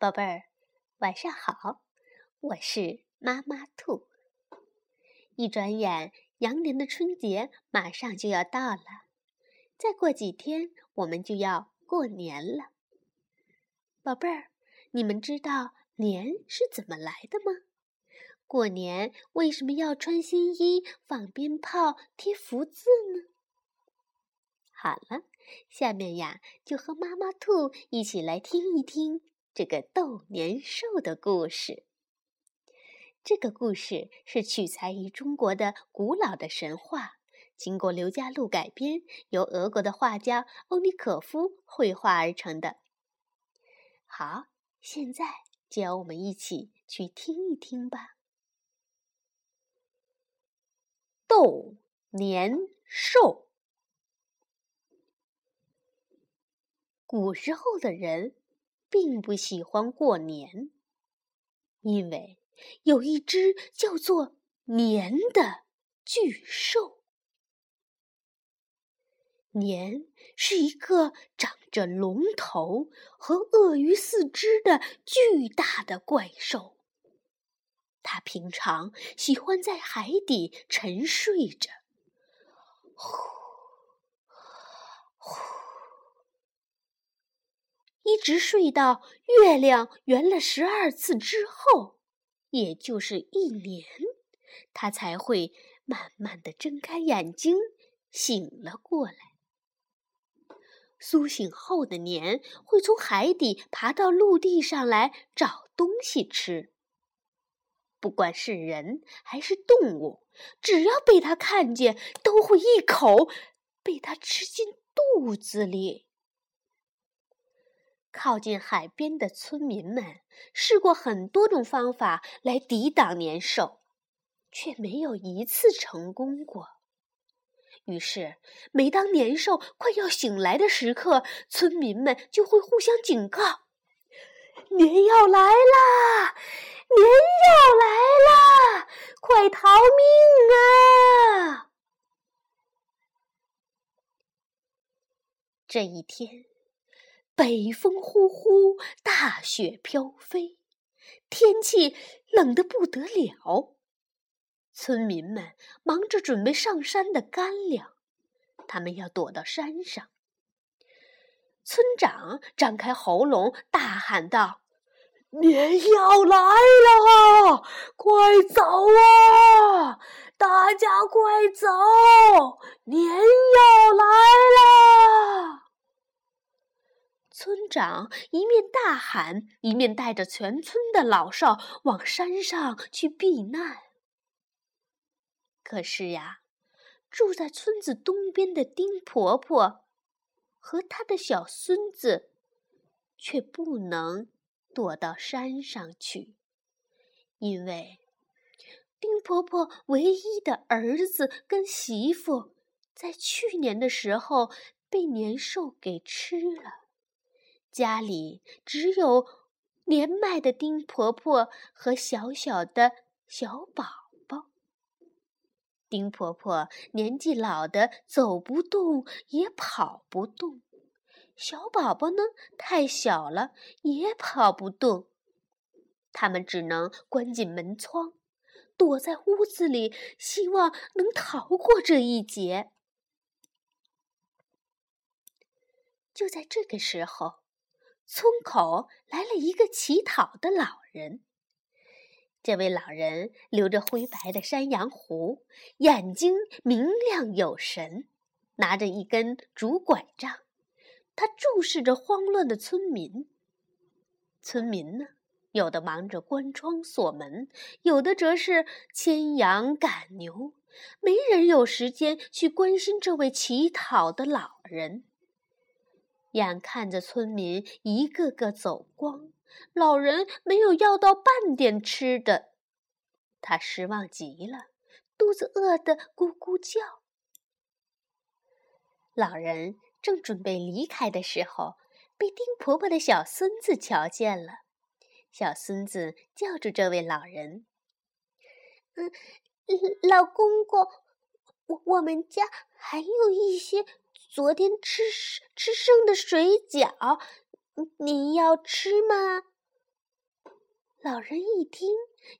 宝贝儿，晚上好，我是妈妈兔。一转眼，羊年的春节马上就要到了，再过几天我们就要过年了。宝贝儿，你们知道年是怎么来的吗？过年为什么要穿新衣、放鞭炮、贴福字呢？好了，下面呀，就和妈妈兔一起来听一听。这个斗年兽的故事。这个故事是取材于中国的古老的神话，经过刘家禄改编，由俄国的画家欧尼可夫绘画而成的。好，现在就让我们一起去听一听吧。斗年兽，古时候的人。并不喜欢过年，因为有一只叫做年的巨兽。年是一个长着龙头和鳄鱼四肢的巨大的怪兽，它平常喜欢在海底沉睡着，呼呼。一直睡到月亮圆了十二次之后，也就是一年，他才会慢慢的睁开眼睛，醒了过来。苏醒后的年会从海底爬到陆地上来找东西吃。不管是人还是动物，只要被他看见，都会一口被他吃进肚子里。靠近海边的村民们试过很多种方法来抵挡年兽，却没有一次成功过。于是，每当年兽快要醒来的时刻，村民们就会互相警告：“年要来啦！年要来啦！快逃命啊！”这一天。北风呼呼，大雪飘飞，天气冷得不得了。村民们忙着准备上山的干粮，他们要躲到山上。村长张开喉咙大喊道：“年要来了，快走啊！大家快走，年要来了！”村长一面大喊，一面带着全村的老少往山上去避难。可是呀，住在村子东边的丁婆婆和她的小孙子却不能躲到山上去，因为丁婆婆唯一的儿子跟媳妇在去年的时候被年兽给吃了。家里只有年迈的丁婆婆和小小的小宝宝。丁婆婆年纪老的走不动也跑不动，小宝宝呢太小了也跑不动，他们只能关紧门窗，躲在屋子里，希望能逃过这一劫。就在这个时候。村口来了一个乞讨的老人。这位老人留着灰白的山羊胡，眼睛明亮有神，拿着一根竹拐杖。他注视着慌乱的村民。村民呢，有的忙着关窗锁门，有的则是牵羊赶牛，没人有时间去关心这位乞讨的老人。眼看着村民一个个走光，老人没有要到半点吃的，他失望极了，肚子饿得咕咕叫。老人正准备离开的时候，被丁婆婆的小孙子瞧见了。小孙子叫住这位老人：“嗯，老公公，我我们家还有一些。”昨天吃吃剩的水饺，您要吃吗？老人一听，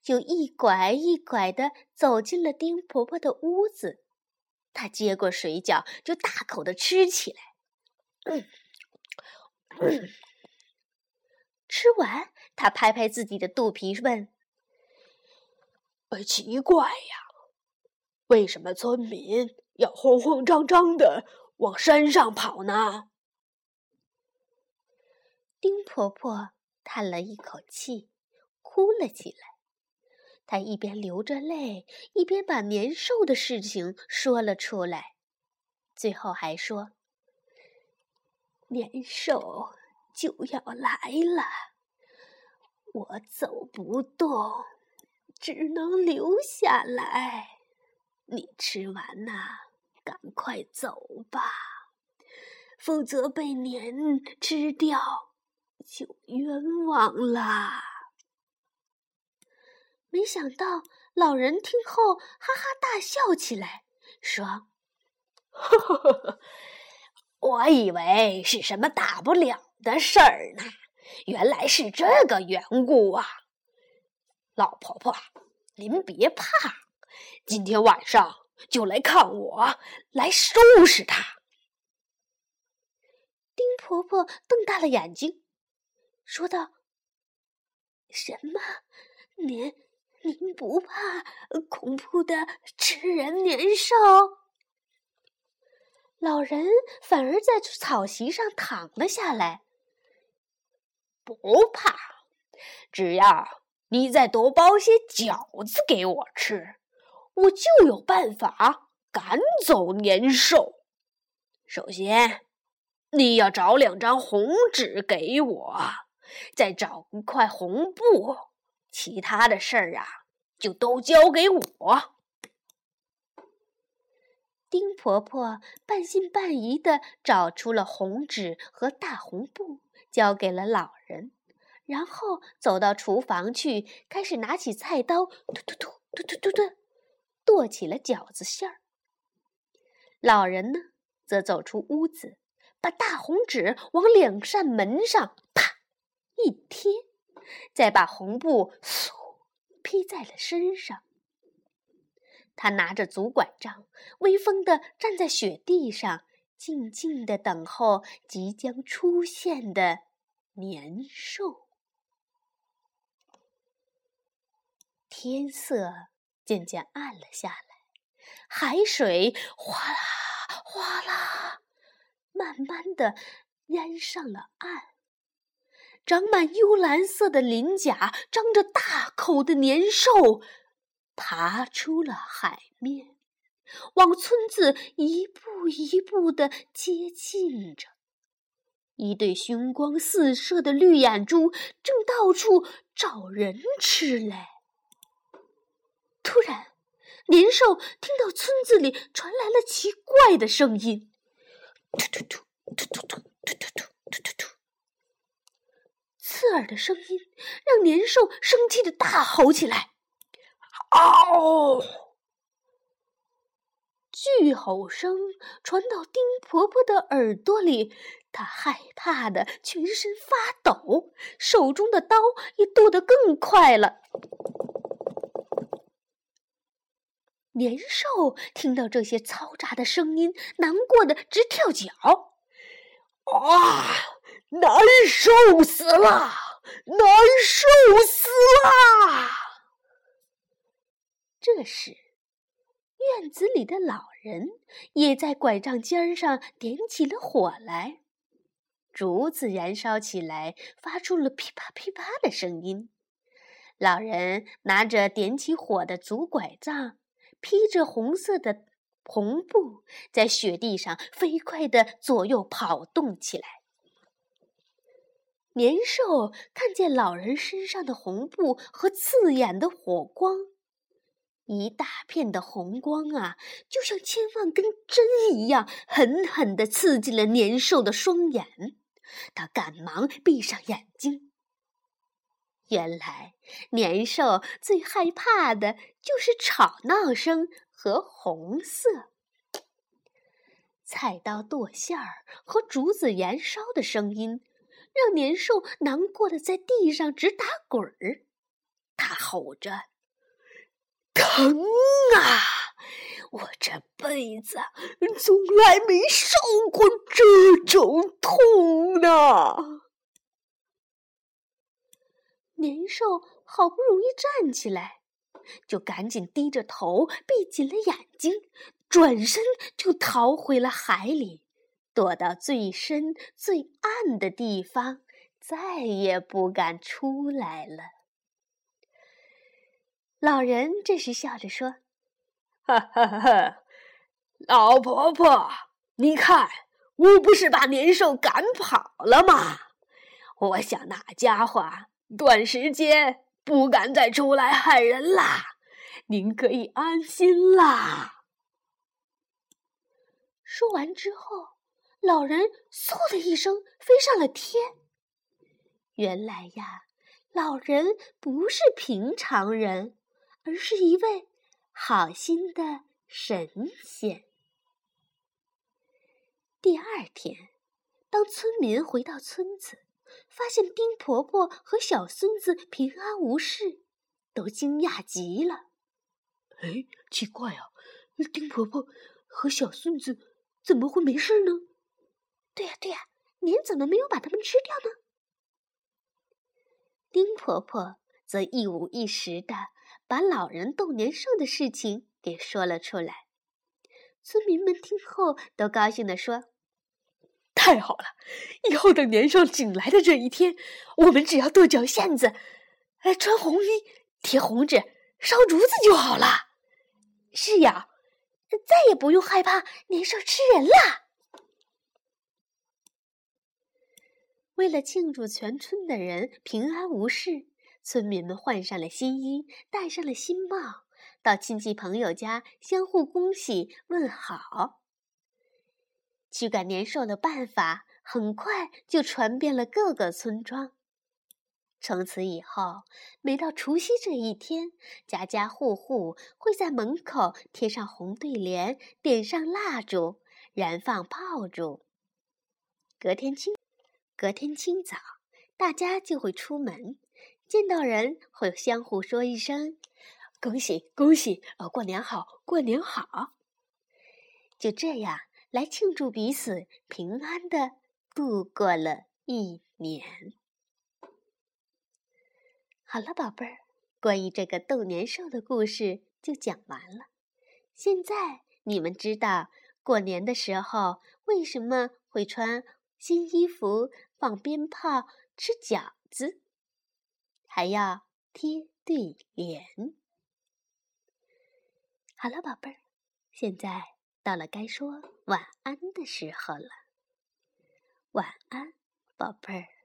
就一拐一拐地走进了丁婆婆的屋子。他接过水饺，就大口的吃起来。吃完，他拍拍自己的肚皮，问：“，奇怪呀，为什么村民要慌慌张张的往山上跑呢？”丁婆婆叹了一口气。哭了起来，她一边流着泪，一边把年兽的事情说了出来，最后还说：“年兽就要来了，我走不动，只能留下来。你吃完呐，赶快走吧，否则被年吃掉就冤枉了。”没想到，老人听后哈哈大笑起来，说：“我以为是什么大不了的事儿呢，原来是这个缘故啊！老婆婆，您别怕，今天晚上就来看我来收拾他。”丁婆婆瞪大了眼睛，说道：“什么？您？”您不怕恐怖的吃人年兽？老人反而在草席上躺了下来。不怕，只要你再多包些饺子给我吃，我就有办法赶走年兽。首先，你要找两张红纸给我，再找一块红布。其他的事儿啊，就都交给我。丁婆婆半信半疑的找出了红纸和大红布，交给了老人，然后走到厨房去，开始拿起菜刀，突突突突突突突，剁起了饺子馅儿。老人呢，则走出屋子，把大红纸往两扇门上啪一贴。再把红布嗖披在了身上。他拿着竹拐杖，威风地站在雪地上，静静地等候即将出现的年兽。天色渐渐暗了下来，海水哗啦哗啦，慢慢地淹上了岸。长满幽蓝色的鳞甲、张着大口的年兽，爬出了海面，往村子一步一步地接近着。一对凶光四射的绿眼珠正到处找人吃嘞。突然，年兽听到村子里传来了奇怪的声音：突突突突突突突突突突突。刺耳的声音让年兽生气的大吼起来：“嗷！”巨吼声传到丁婆婆的耳朵里，她害怕的全身发抖，手中的刀也剁得更快了。年兽听到这些嘈杂的声音，难过的直跳脚。啊！难受死了，难受死了！这时，院子里的老人也在拐杖尖上点起了火来，竹子燃烧起来，发出了噼啪噼啪的声音。老人拿着点起火的竹拐杖，披着红色的。红布在雪地上飞快地左右跑动起来。年兽看见老人身上的红布和刺眼的火光，一大片的红光啊，就像千万根针一样，狠狠地刺进了年兽的双眼。他赶忙闭上眼睛。原来，年兽最害怕的就是吵闹声。和红色菜刀剁馅儿和竹子燃烧的声音，让年兽难过的在地上直打滚儿。他吼着：“疼啊！我这辈子从来没受过这种痛呢！”年兽好不容易站起来，就赶紧低着头，闭紧了眼睛，转身就逃回了海里，躲到最深最暗的地方，再也不敢出来了。老人这时笑着说：“哈哈哈，老婆婆，你看，我不是把年兽赶跑了吗？我想那家伙短时间不敢再出来害人啦，您可以安心啦。”说完之后，老人嗖的一声飞上了天。原来呀，老人不是平常人。而是一位好心的神仙。第二天，当村民回到村子，发现丁婆婆和小孙子平安无事，都惊讶极了。哎，奇怪啊，丁婆婆和小孙子怎么会没事呢？对呀，对呀，您怎么没有把他们吃掉呢？丁婆婆则一五一十的。把老人斗年兽的事情给说了出来，村民们听后都高兴的说：“太好了！以后等年兽醒来的这一天，我们只要跺脚线子，哎，穿红衣，贴红纸，烧竹子就好了。是呀，再也不用害怕年兽吃人了。”为了庆祝全村的人平安无事。村民们换上了新衣，戴上了新帽，到亲戚朋友家相互恭喜问好。驱赶年兽的办法很快就传遍了各个村庄。从此以后，每到除夕这一天，家家户户会在门口贴上红对联，点上蜡烛，燃放炮竹。隔天清，隔天清早，大家就会出门。见到人会相互说一声“恭喜恭喜”，哦，过年好，过年好。就这样来庆祝彼此平安的度过了一年。好了，宝贝儿，关于这个斗年兽的故事就讲完了。现在你们知道过年的时候为什么会穿新衣服、放鞭炮、吃饺子？还要贴对联。好了，宝贝儿，现在到了该说晚安的时候了。晚安，宝贝儿。